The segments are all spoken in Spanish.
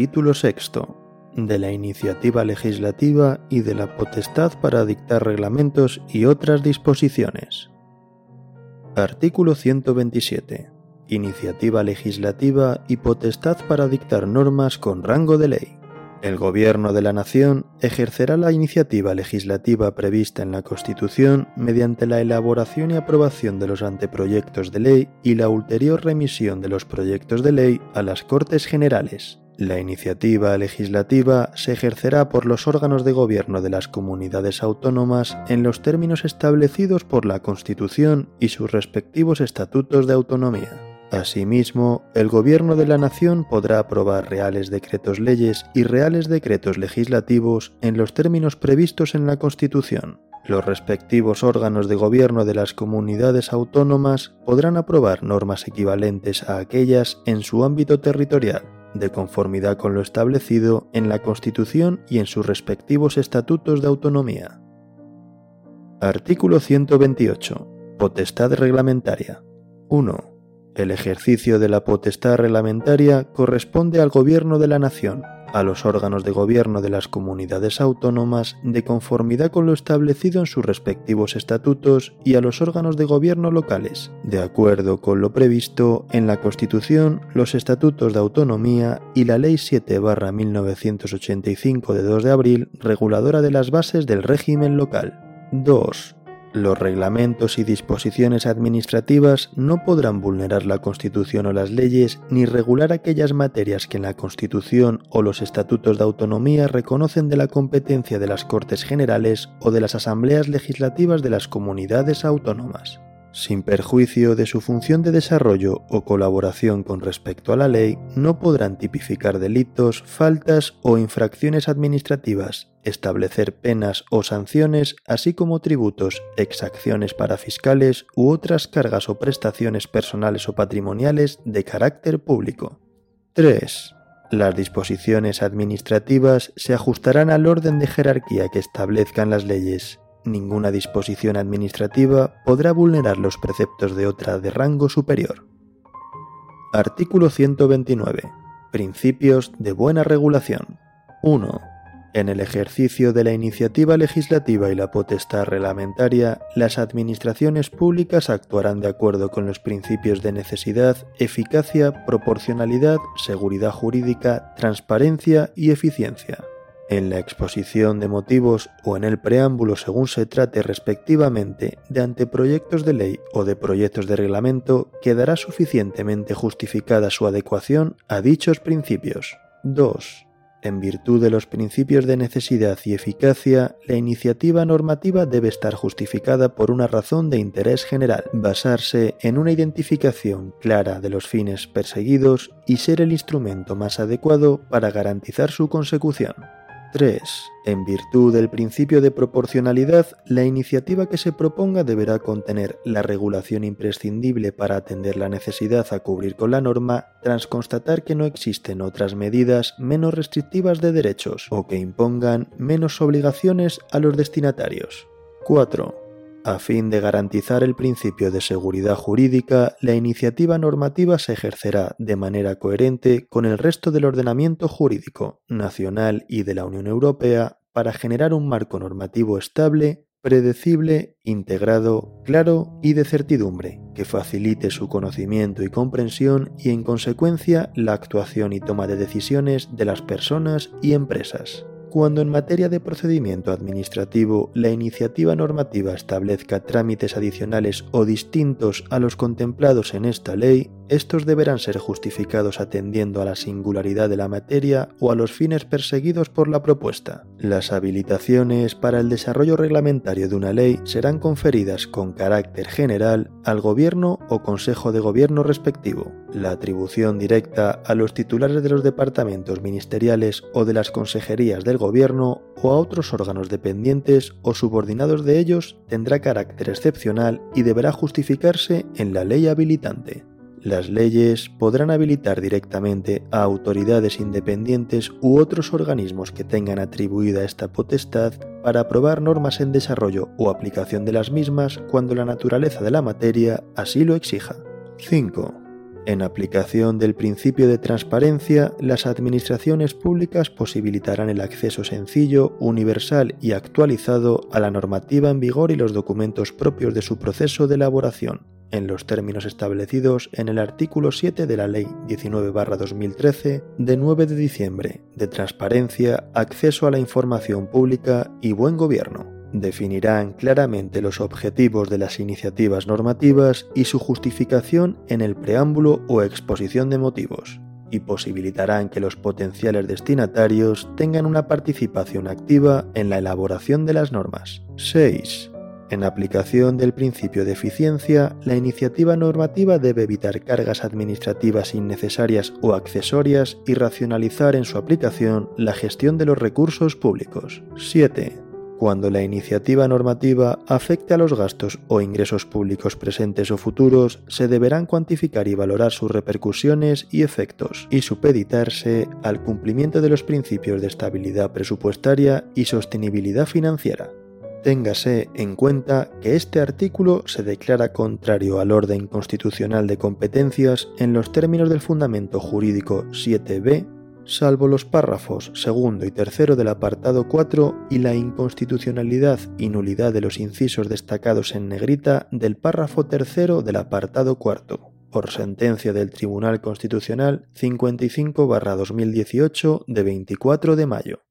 Título sexto de la iniciativa legislativa y de la potestad para dictar reglamentos y otras disposiciones. Artículo 127. Iniciativa legislativa y potestad para dictar normas con rango de ley. El Gobierno de la Nación ejercerá la iniciativa legislativa prevista en la Constitución mediante la elaboración y aprobación de los anteproyectos de ley y la ulterior remisión de los proyectos de ley a las Cortes Generales. La iniciativa legislativa se ejercerá por los órganos de gobierno de las comunidades autónomas en los términos establecidos por la Constitución y sus respectivos estatutos de autonomía. Asimismo, el Gobierno de la Nación podrá aprobar reales decretos leyes y reales decretos legislativos en los términos previstos en la Constitución. Los respectivos órganos de gobierno de las comunidades autónomas podrán aprobar normas equivalentes a aquellas en su ámbito territorial, de conformidad con lo establecido en la Constitución y en sus respectivos estatutos de autonomía. Artículo 128. Potestad reglamentaria. 1. El ejercicio de la potestad reglamentaria corresponde al Gobierno de la Nación, a los órganos de gobierno de las comunidades autónomas de conformidad con lo establecido en sus respectivos estatutos y a los órganos de gobierno locales, de acuerdo con lo previsto en la Constitución, los estatutos de autonomía y la Ley 7-1985 de 2 de abril, reguladora de las bases del régimen local. 2. Los reglamentos y disposiciones administrativas no podrán vulnerar la Constitución o las leyes ni regular aquellas materias que en la Constitución o los estatutos de autonomía reconocen de la competencia de las Cortes Generales o de las asambleas legislativas de las comunidades autónomas sin perjuicio de su función de desarrollo o colaboración con respecto a la ley, no podrán tipificar delitos, faltas o infracciones administrativas, establecer penas o sanciones, así como tributos, exacciones para fiscales u otras cargas o prestaciones personales o patrimoniales de carácter público. 3. Las disposiciones administrativas se ajustarán al orden de jerarquía que establezcan las leyes ninguna disposición administrativa podrá vulnerar los preceptos de otra de rango superior. Artículo 129. Principios de buena regulación. 1. En el ejercicio de la iniciativa legislativa y la potestad reglamentaria, las administraciones públicas actuarán de acuerdo con los principios de necesidad, eficacia, proporcionalidad, seguridad jurídica, transparencia y eficiencia en la exposición de motivos o en el preámbulo según se trate respectivamente de anteproyectos de ley o de proyectos de reglamento, quedará suficientemente justificada su adecuación a dichos principios. 2. En virtud de los principios de necesidad y eficacia, la iniciativa normativa debe estar justificada por una razón de interés general, basarse en una identificación clara de los fines perseguidos y ser el instrumento más adecuado para garantizar su consecución. 3. En virtud del principio de proporcionalidad, la iniciativa que se proponga deberá contener la regulación imprescindible para atender la necesidad a cubrir con la norma, tras constatar que no existen otras medidas menos restrictivas de derechos o que impongan menos obligaciones a los destinatarios. 4. A fin de garantizar el principio de seguridad jurídica, la iniciativa normativa se ejercerá de manera coherente con el resto del ordenamiento jurídico nacional y de la Unión Europea para generar un marco normativo estable, predecible, integrado, claro y de certidumbre, que facilite su conocimiento y comprensión y en consecuencia la actuación y toma de decisiones de las personas y empresas. Cuando en materia de procedimiento administrativo la iniciativa normativa establezca trámites adicionales o distintos a los contemplados en esta ley, estos deberán ser justificados atendiendo a la singularidad de la materia o a los fines perseguidos por la propuesta. Las habilitaciones para el desarrollo reglamentario de una ley serán conferidas con carácter general al Gobierno o Consejo de Gobierno respectivo. La atribución directa a los titulares de los departamentos ministeriales o de las consejerías del Gobierno o a otros órganos dependientes o subordinados de ellos tendrá carácter excepcional y deberá justificarse en la ley habilitante. Las leyes podrán habilitar directamente a autoridades independientes u otros organismos que tengan atribuida esta potestad para aprobar normas en desarrollo o aplicación de las mismas cuando la naturaleza de la materia así lo exija. 5. En aplicación del principio de transparencia, las administraciones públicas posibilitarán el acceso sencillo, universal y actualizado a la normativa en vigor y los documentos propios de su proceso de elaboración, en los términos establecidos en el artículo 7 de la Ley 19-2013 de 9 de diciembre de Transparencia, Acceso a la Información Pública y Buen Gobierno definirán claramente los objetivos de las iniciativas normativas y su justificación en el preámbulo o exposición de motivos, y posibilitarán que los potenciales destinatarios tengan una participación activa en la elaboración de las normas. 6. En aplicación del principio de eficiencia, la iniciativa normativa debe evitar cargas administrativas innecesarias o accesorias y racionalizar en su aplicación la gestión de los recursos públicos. 7 cuando la iniciativa normativa afecte a los gastos o ingresos públicos presentes o futuros, se deberán cuantificar y valorar sus repercusiones y efectos, y supeditarse al cumplimiento de los principios de estabilidad presupuestaria y sostenibilidad financiera. Téngase en cuenta que este artículo se declara contrario al orden constitucional de competencias en los términos del fundamento jurídico 7b salvo los párrafos segundo y tercero del apartado 4 y la inconstitucionalidad y nulidad de los incisos destacados en negrita del párrafo tercero del apartado cuarto, por sentencia del Tribunal Constitucional 55-2018 de 24 de mayo.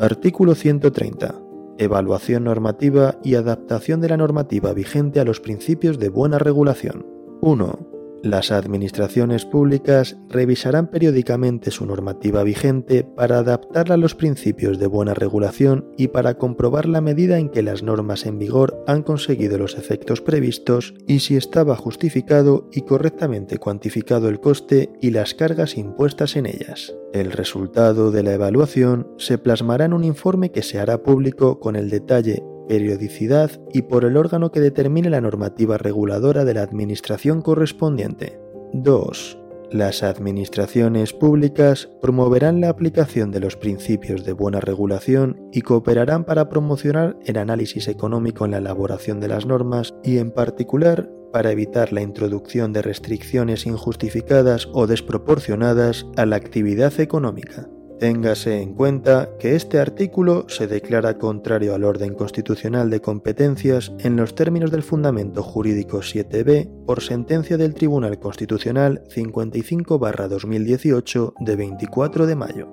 Artículo 130. Evaluación normativa y adaptación de la normativa vigente a los principios de buena regulación. 1. Las administraciones públicas revisarán periódicamente su normativa vigente para adaptarla a los principios de buena regulación y para comprobar la medida en que las normas en vigor han conseguido los efectos previstos y si estaba justificado y correctamente cuantificado el coste y las cargas impuestas en ellas. El resultado de la evaluación se plasmará en un informe que se hará público con el detalle periodicidad y por el órgano que determine la normativa reguladora de la administración correspondiente. 2. Las administraciones públicas promoverán la aplicación de los principios de buena regulación y cooperarán para promocionar el análisis económico en la elaboración de las normas y en particular para evitar la introducción de restricciones injustificadas o desproporcionadas a la actividad económica. Téngase en cuenta que este artículo se declara contrario al orden constitucional de competencias en los términos del fundamento jurídico 7b por sentencia del Tribunal Constitucional 55-2018 de 24 de mayo.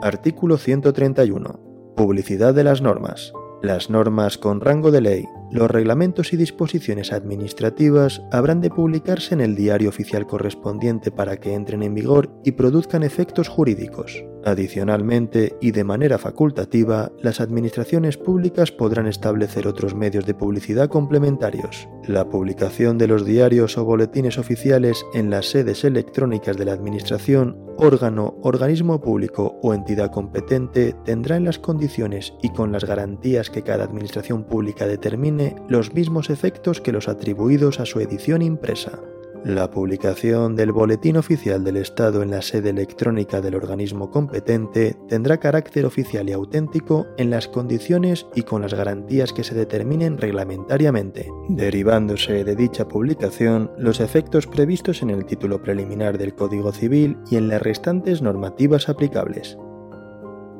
Artículo 131. Publicidad de las normas. Las normas con rango de ley, los reglamentos y disposiciones administrativas habrán de publicarse en el diario oficial correspondiente para que entren en vigor y produzcan efectos jurídicos. Adicionalmente, y de manera facultativa, las administraciones públicas podrán establecer otros medios de publicidad complementarios. La publicación de los diarios o boletines oficiales en las sedes electrónicas de la Administración, órgano, organismo público o entidad competente tendrá en las condiciones y con las garantías que cada Administración pública determine los mismos efectos que los atribuidos a su edición impresa. La publicación del Boletín Oficial del Estado en la sede electrónica del organismo competente tendrá carácter oficial y auténtico en las condiciones y con las garantías que se determinen reglamentariamente, derivándose de dicha publicación los efectos previstos en el título preliminar del Código Civil y en las restantes normativas aplicables.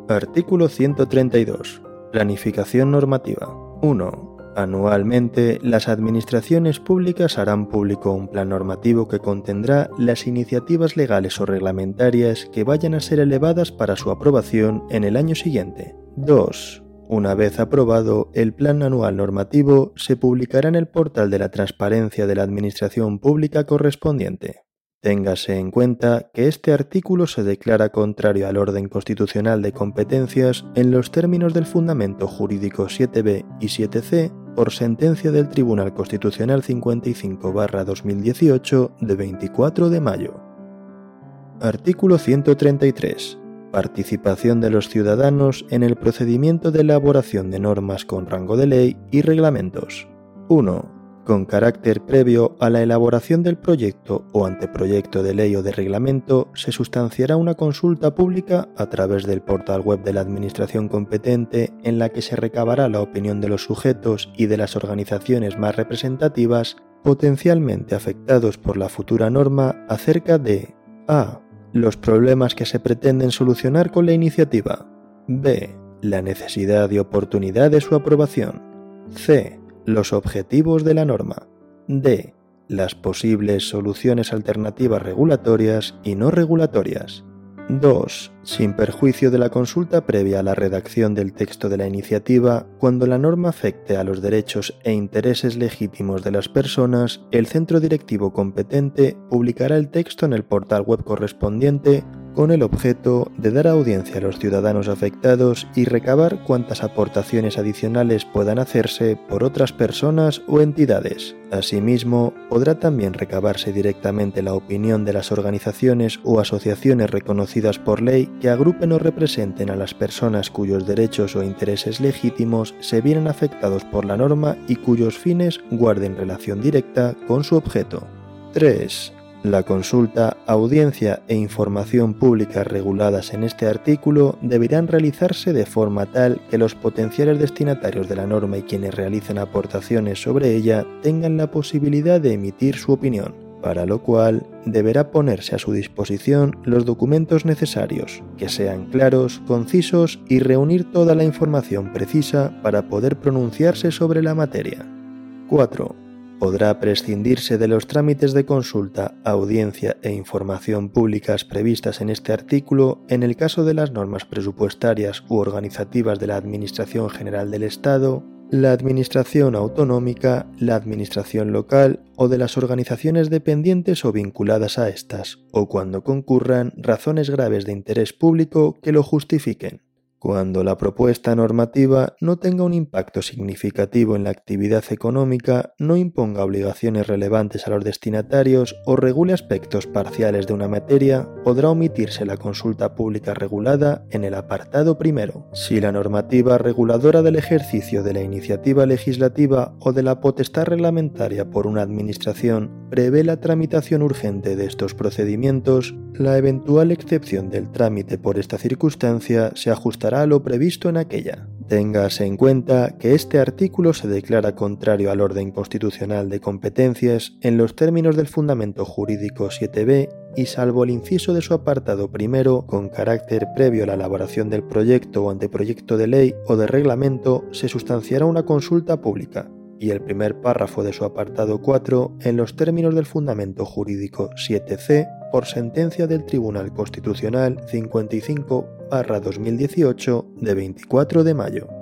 Artículo 132. Planificación normativa. 1. Anualmente, las administraciones públicas harán público un plan normativo que contendrá las iniciativas legales o reglamentarias que vayan a ser elevadas para su aprobación en el año siguiente. 2. Una vez aprobado, el plan anual normativo se publicará en el portal de la transparencia de la Administración Pública correspondiente. Téngase en cuenta que este artículo se declara contrario al orden constitucional de competencias en los términos del fundamento jurídico 7b y 7c por sentencia del Tribunal Constitucional 55-2018 de 24 de mayo. Artículo 133. Participación de los ciudadanos en el procedimiento de elaboración de normas con rango de ley y reglamentos. 1 con carácter previo a la elaboración del proyecto o anteproyecto de ley o de reglamento, se sustanciará una consulta pública a través del portal web de la Administración competente en la que se recabará la opinión de los sujetos y de las organizaciones más representativas potencialmente afectados por la futura norma acerca de a. los problemas que se pretenden solucionar con la iniciativa, b. la necesidad y oportunidad de su aprobación, c. los objetivos de la norma, d. las posibles soluciones alternativas regulatorias y no regulatorias. 2. Sin perjuicio de la consulta previa a la redacción del texto de la iniciativa, cuando la norma afecte a los derechos e intereses legítimos de las personas, el centro directivo competente publicará el texto en el portal web correspondiente con el objeto de dar audiencia a los ciudadanos afectados y recabar cuantas aportaciones adicionales puedan hacerse por otras personas o entidades. Asimismo, podrá también recabarse directamente la opinión de las organizaciones o asociaciones reconocidas por ley que agrupen o representen a las personas cuyos derechos o intereses legítimos se vienen afectados por la norma y cuyos fines guarden relación directa con su objeto. 3. La consulta, audiencia e información pública reguladas en este artículo deberán realizarse de forma tal que los potenciales destinatarios de la norma y quienes realicen aportaciones sobre ella tengan la posibilidad de emitir su opinión, para lo cual deberá ponerse a su disposición los documentos necesarios, que sean claros, concisos y reunir toda la información precisa para poder pronunciarse sobre la materia. 4 podrá prescindirse de los trámites de consulta, audiencia e información públicas previstas en este artículo en el caso de las normas presupuestarias u organizativas de la Administración General del Estado, la Administración Autonómica, la Administración Local o de las organizaciones dependientes o vinculadas a estas, o cuando concurran razones graves de interés público que lo justifiquen cuando la propuesta normativa no tenga un impacto significativo en la actividad económica, no imponga obligaciones relevantes a los destinatarios o regule aspectos parciales de una materia, podrá omitirse la consulta pública regulada en el apartado primero. Si la normativa reguladora del ejercicio de la iniciativa legislativa o de la potestad reglamentaria por una administración prevé la tramitación urgente de estos procedimientos, la eventual excepción del trámite por esta circunstancia se ajustará lo previsto en aquella. Téngase en cuenta que este artículo se declara contrario al orden constitucional de competencias en los términos del fundamento jurídico 7b y salvo el inciso de su apartado primero, con carácter previo a la elaboración del proyecto o anteproyecto de ley o de reglamento, se sustanciará una consulta pública, y el primer párrafo de su apartado 4 en los términos del fundamento jurídico 7c por sentencia del Tribunal Constitucional 55 2018 de 24 de mayo.